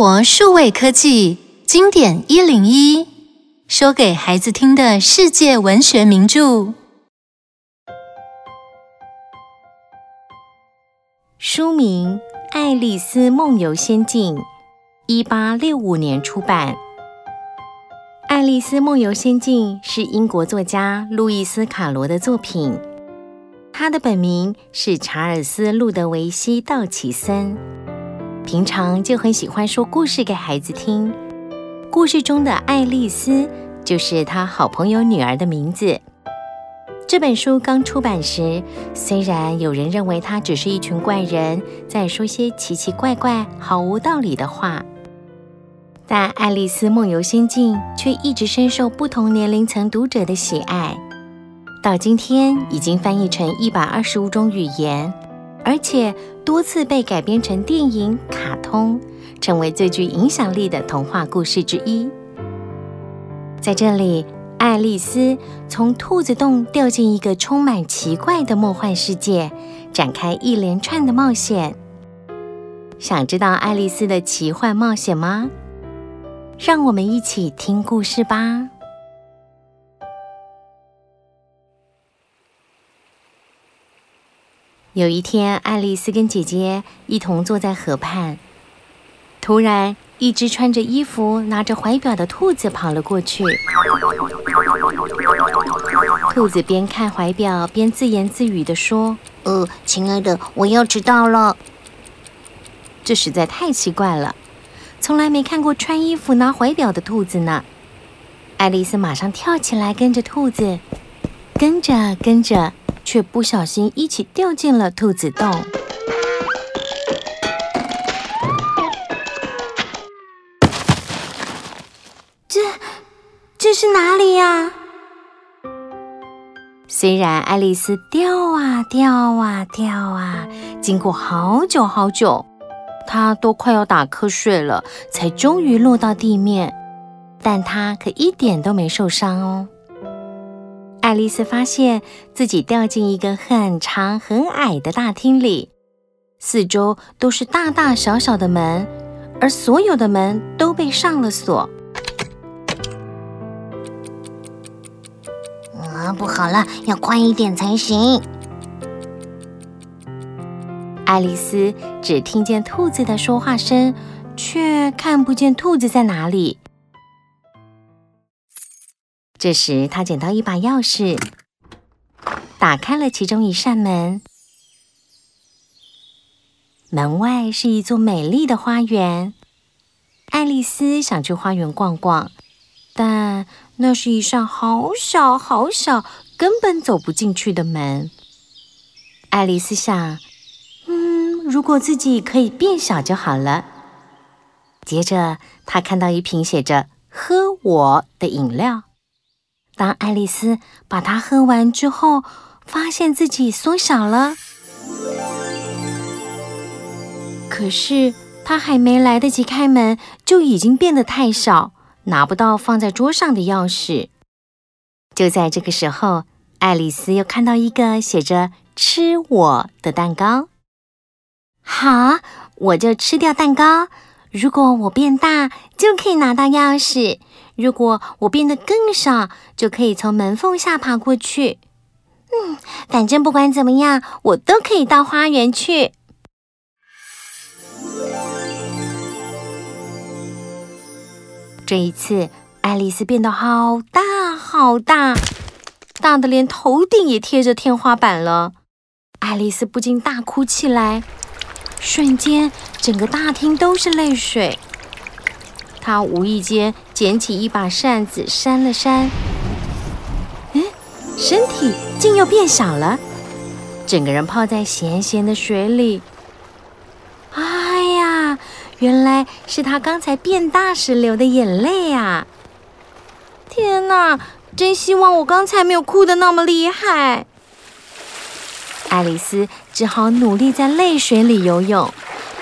活数位科技经典一零一，说给孩子听的世界文学名著。书名《爱丽丝梦游仙境》，一八六五年出版。《爱丽丝梦游仙境》是英国作家路易斯·卡罗的作品，他的本名是查尔斯·路德维希·道奇森。平常就很喜欢说故事给孩子听。故事中的爱丽丝就是他好朋友女儿的名字。这本书刚出版时，虽然有人认为它只是一群怪人在说些奇奇怪怪、毫无道理的话，但《爱丽丝梦游仙境》却一直深受不同年龄层读者的喜爱。到今天，已经翻译成一百二十五种语言。而且多次被改编成电影、卡通，成为最具影响力的童话故事之一。在这里，爱丽丝从兔子洞掉进一个充满奇怪的梦幻世界，展开一连串的冒险。想知道爱丽丝的奇幻冒险吗？让我们一起听故事吧。有一天，爱丽丝跟姐姐一同坐在河畔，突然，一只穿着衣服、拿着怀表的兔子跑了过去。兔子边看怀表边自言自语地说：“呃，亲爱的，我要迟到了。”这实在太奇怪了，从来没看过穿衣服拿怀表的兔子呢。爱丽丝马上跳起来跟着兔子，跟着跟着。却不小心一起掉进了兔子洞。这，这是哪里呀？虽然爱丽丝掉啊掉啊掉啊，经过好久好久，她都快要打瞌睡了，才终于落到地面，但她可一点都没受伤哦。爱丽丝发现自己掉进一个很长很矮的大厅里，四周都是大大小小的门，而所有的门都被上了锁。啊，不好了，要快一点才行！爱丽丝只听见兔子的说话声，却看不见兔子在哪里。这时，他捡到一把钥匙，打开了其中一扇门。门外是一座美丽的花园。爱丽丝想去花园逛逛，但那是一扇好小好小，根本走不进去的门。爱丽丝想：“嗯，如果自己可以变小就好了。”接着，她看到一瓶写着“喝我”的饮料。当爱丽丝把它喝完之后，发现自己缩小了。可是她还没来得及开门，就已经变得太小，拿不到放在桌上的钥匙。就在这个时候，爱丽丝又看到一个写着“吃我”的蛋糕。好，我就吃掉蛋糕。如果我变大，就可以拿到钥匙。如果我变得更少，就可以从门缝下爬过去。嗯，反正不管怎么样，我都可以到花园去。这一次，爱丽丝变得好大好大，大的连头顶也贴着天花板了。爱丽丝不禁大哭起来，瞬间，整个大厅都是泪水。她无意间捡起一把扇子，扇了扇，嗯，身体竟又变小了，整个人泡在咸咸的水里。哎呀，原来是她刚才变大时流的眼泪啊！天哪，真希望我刚才没有哭得那么厉害。爱丽丝只好努力在泪水里游泳，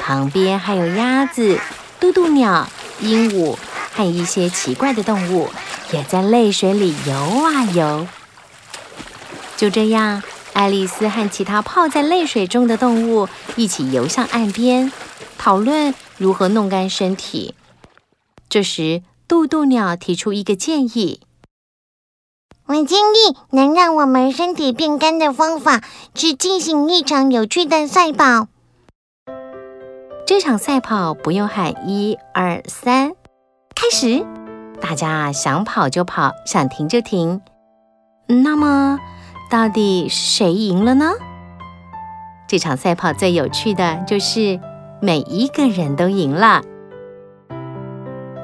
旁边还有鸭子、渡渡鸟。鹦鹉和一些奇怪的动物也在泪水里游啊游。就这样，爱丽丝和其他泡在泪水中的动物一起游向岸边，讨论如何弄干身体。这时，渡渡鸟提出一个建议：“我建议能让我们身体变干的方法是进行一场有趣的赛跑。这场赛跑不用喊一二三，开始！大家想跑就跑，想停就停。那么，到底谁赢了呢？”这场赛跑最有趣的就是每一个人都赢了。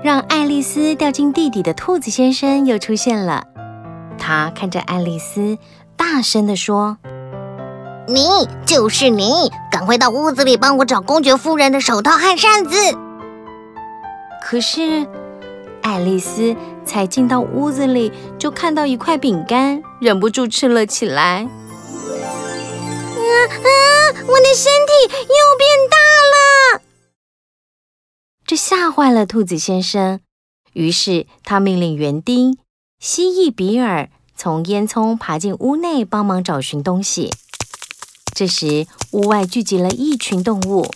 让爱丽丝掉进地底的兔子先生又出现了，他看着爱丽丝，大声地说：“你就是你，赶快到屋子里帮我找公爵夫人的手套和扇子。”可是，爱丽丝才进到屋子里，就看到一块饼干，忍不住吃了起来。啊啊！我的身体又变大了，这吓坏了兔子先生。于是他命令园丁蜥蜴比尔从烟囱爬进屋内帮忙找寻东西。这时屋外聚集了一群动物，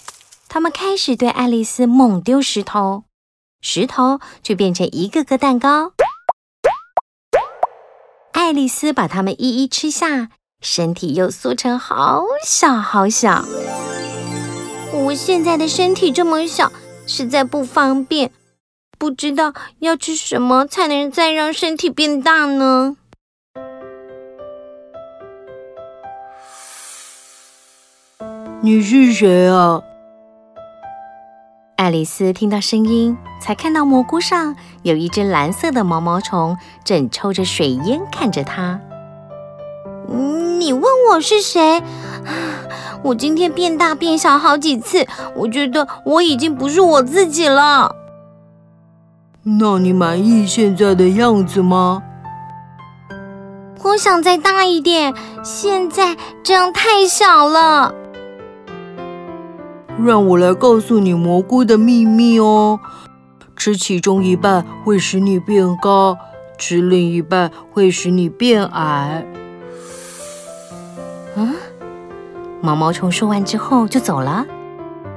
他们开始对爱丽丝猛丢石头，石头就变成一个个蛋糕。爱丽丝把它们一一吃下。身体又缩成好小好小，我现在的身体这么小，实在不方便，不知道要吃什么才能再让身体变大呢？你是谁啊？爱丽丝听到声音，才看到蘑菇上有一只蓝色的毛毛虫，正抽着水烟看着她。你问我是谁？我今天变大变小好几次，我觉得我已经不是我自己了。那你满意现在的样子吗？我想再大一点，现在这样太小了。让我来告诉你蘑菇的秘密哦，吃其中一半会使你变高，吃另一半会使你变矮。嗯，毛毛虫说完之后就走了。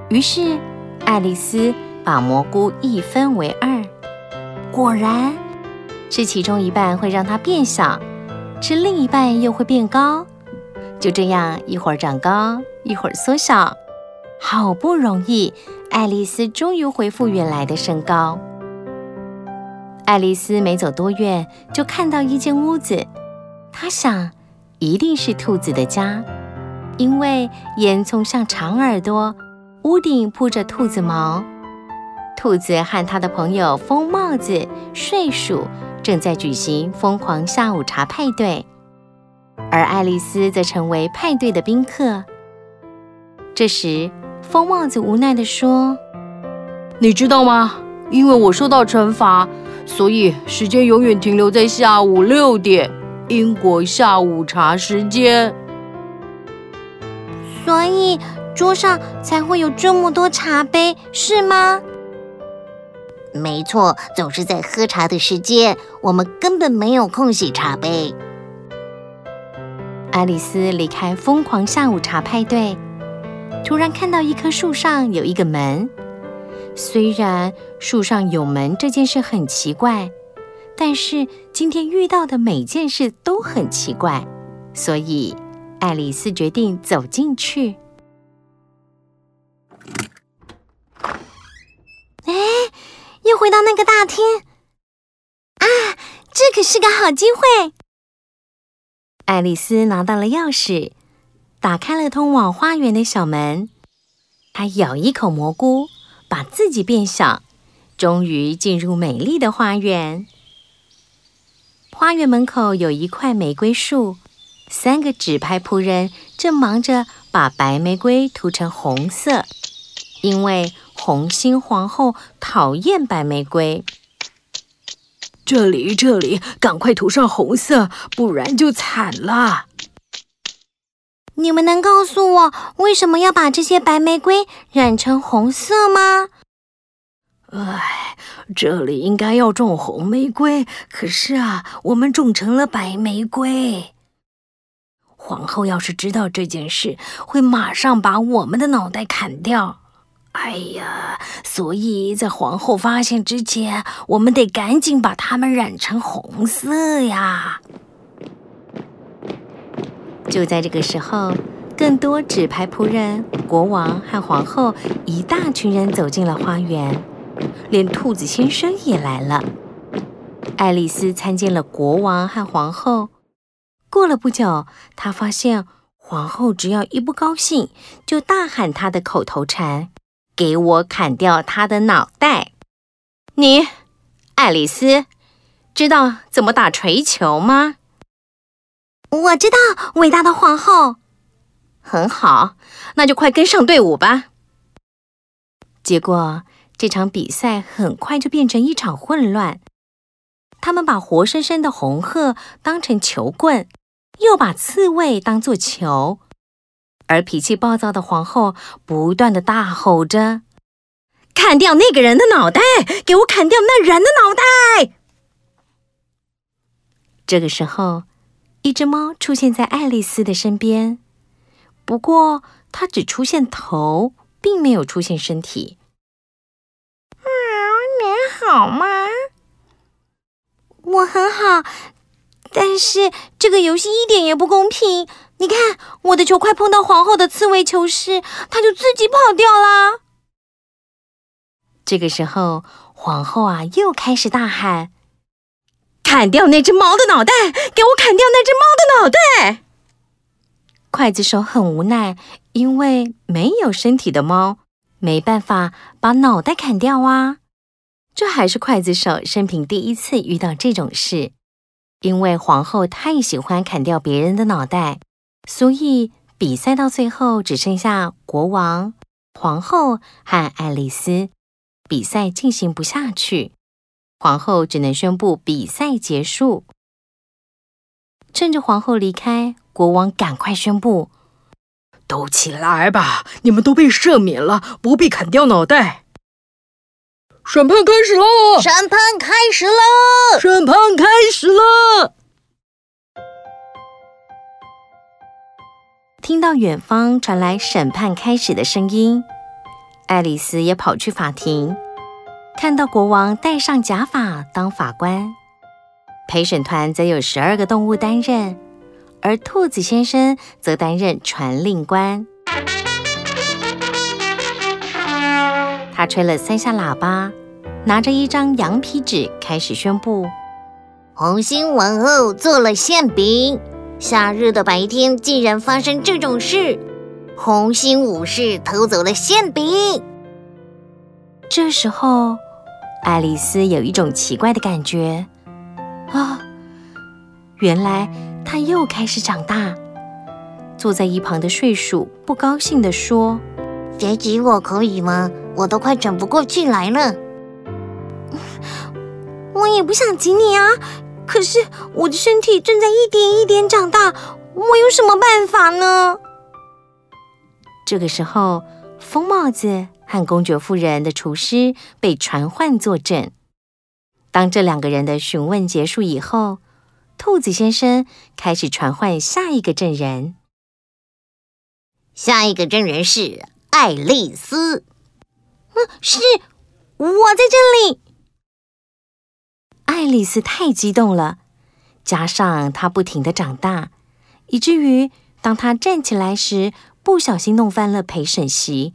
于是，爱丽丝把蘑菇一分为二。果然，吃其中一半会让它变小，吃另一半又会变高。就这样，一会儿长高，一会儿缩小。好不容易，爱丽丝终于恢复原来的身高。爱丽丝没走多远，就看到一间屋子。她想。一定是兔子的家，因为烟囱像长耳朵，屋顶铺着兔子毛。兔子和他的朋友疯帽子、睡鼠正在举行疯狂下午茶派对，而爱丽丝则成为派对的宾客。这时，疯帽子无奈地说：“你知道吗？因为我受到惩罚，所以时间永远停留在下午六点。”英国下午茶时间，所以桌上才会有这么多茶杯，是吗？没错，总是在喝茶的时间，我们根本没有空洗茶杯。爱丽丝离开疯狂下午茶派对，突然看到一棵树上有一个门。虽然树上有门这件事很奇怪。但是今天遇到的每件事都很奇怪，所以爱丽丝决定走进去。哎，又回到那个大厅啊！这可是个好机会。爱丽丝拿到了钥匙，打开了通往花园的小门。他咬一口蘑菇，把自己变小，终于进入美丽的花园。花园门口有一块玫瑰树，三个纸牌仆人正忙着把白玫瑰涂成红色，因为红心皇后讨厌白玫瑰。这里，这里，赶快涂上红色，不然就惨了。你们能告诉我为什么要把这些白玫瑰染成红色吗？唉，这里应该要种红玫瑰，可是啊，我们种成了白玫瑰。皇后要是知道这件事，会马上把我们的脑袋砍掉。哎呀，所以在皇后发现之前，我们得赶紧把它们染成红色呀！就在这个时候，更多纸牌仆人、国王和皇后一大群人走进了花园，连兔子先生也来了。爱丽丝参见了国王和皇后。过了不久，她发现皇后只要一不高兴，就大喊她的口头禅。给我砍掉他的脑袋！你，爱丽丝，知道怎么打槌球吗？我知道，伟大的皇后。很好，那就快跟上队伍吧。结果，这场比赛很快就变成一场混乱。他们把活生生的红鹤当成球棍，又把刺猬当作球。而脾气暴躁的皇后不断的大吼着：“砍掉那个人的脑袋！给我砍掉那人的脑袋！”这个时候，一只猫出现在爱丽丝的身边，不过它只出现头，并没有出现身体。“喵，你好吗？”“我很好，但是这个游戏一点也不公平。”你看，我的球快碰到皇后的刺猬球时，它就自己跑掉了。这个时候，皇后啊又开始大喊：“砍掉那只猫的脑袋！给我砍掉那只猫的脑袋！”刽子手很无奈，因为没有身体的猫，没办法把脑袋砍掉啊。这还是刽子手生平第一次遇到这种事，因为皇后太喜欢砍掉别人的脑袋。所以比赛到最后只剩下国王、皇后和爱丽丝，比赛进行不下去，皇后只能宣布比赛结束。趁着皇后离开，国王赶快宣布：“都起来吧，你们都被赦免了，不必砍掉脑袋。”审判开始喽！审判开始喽！审判开始了！听到远方传来审判开始的声音，爱丽丝也跑去法庭，看到国王戴上假发当法官，陪审团则有十二个动物担任，而兔子先生则担任传令官。他吹了三下喇叭，拿着一张羊皮纸开始宣布：红心王后做了馅饼。夏日的白天竟然发生这种事！红心武士偷走了馅饼。这时候，爱丽丝有一种奇怪的感觉啊！原来她又开始长大。坐在一旁的睡鼠不高兴地说：“别挤我可以吗？我都快喘不过气来了。”我也不想挤你啊。可是我的身体正在一点一点长大，我有什么办法呢？这个时候，疯帽子和公爵夫人的厨师被传唤作证。当这两个人的询问结束以后，兔子先生开始传唤下一个证人。下一个证人是爱丽丝。嗯，是，我在这里。爱丽丝太激动了，加上她不停的长大，以至于当她站起来时，不小心弄翻了陪审席，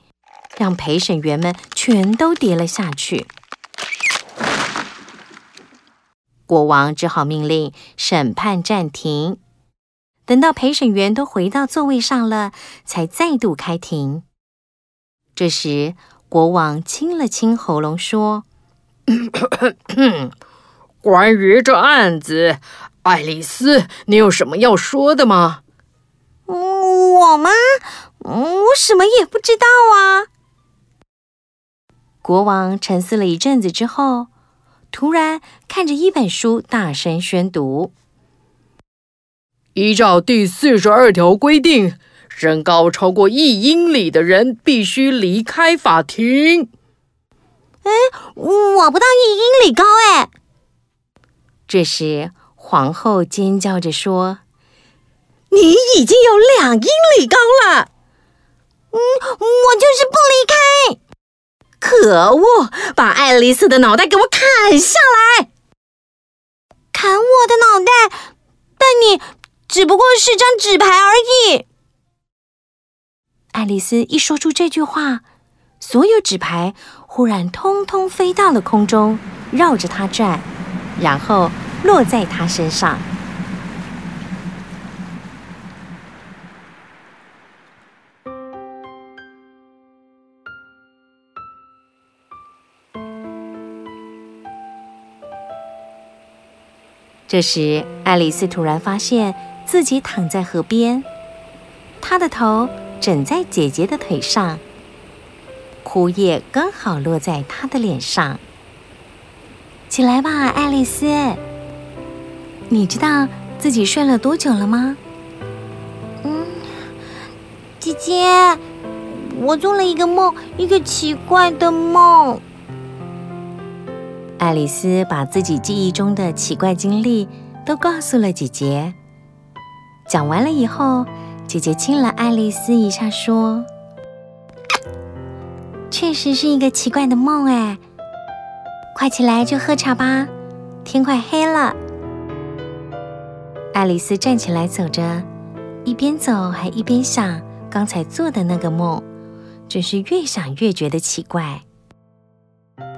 让陪审员们全都跌了下去。国王只好命令审判暂停，等到陪审员都回到座位上了，才再度开庭。这时，国王清了清喉咙说。关于这案子，爱丽丝，你有什么要说的吗？我吗？我什么也不知道啊。国王沉思了一阵子之后，突然看着一本书，大声宣读：“依照第四十二条规定，身高超过一英里的人必须离开法庭。”哎，我不到一英里高哎。这时，皇后尖叫着说：“你已经有两英里高了！”“嗯，我就是不离开。”可恶！把爱丽丝的脑袋给我砍下来！砍我的脑袋？但你只不过是张纸牌而已。爱丽丝一说出这句话，所有纸牌忽然通通飞到了空中，绕着她转，然后落在她身上。这时，爱丽丝突然发现自己躺在河边，她的头枕在姐姐的腿上，枯叶刚好落在她的脸上。起来吧，爱丽丝，你知道自己睡了多久了吗？嗯，姐姐，我做了一个梦，一个奇怪的梦。爱丽丝把自己记忆中的奇怪经历都告诉了姐姐。讲完了以后，姐姐亲了爱丽丝一下，说：“确实是一个奇怪的梦哎，快起来就喝茶吧，天快黑了。”爱丽丝站起来走着，一边走还一边想刚才做的那个梦，真是越想越觉得奇怪。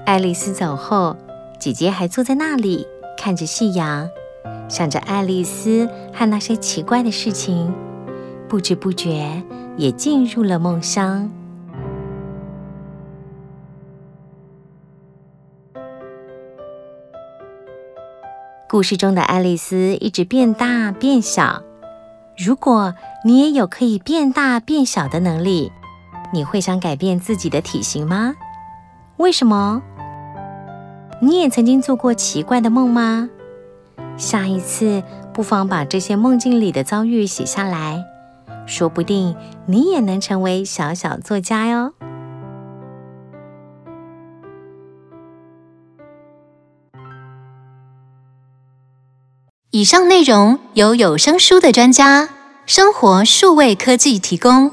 爱丽丝走后。姐姐还坐在那里看着夕阳，想着爱丽丝和那些奇怪的事情，不知不觉也进入了梦乡。故事中的爱丽丝一直变大变小。如果你也有可以变大变小的能力，你会想改变自己的体型吗？为什么？你也曾经做过奇怪的梦吗？下一次不妨把这些梦境里的遭遇写下来，说不定你也能成为小小作家哟。以上内容由有声书的专家生活数位科技提供。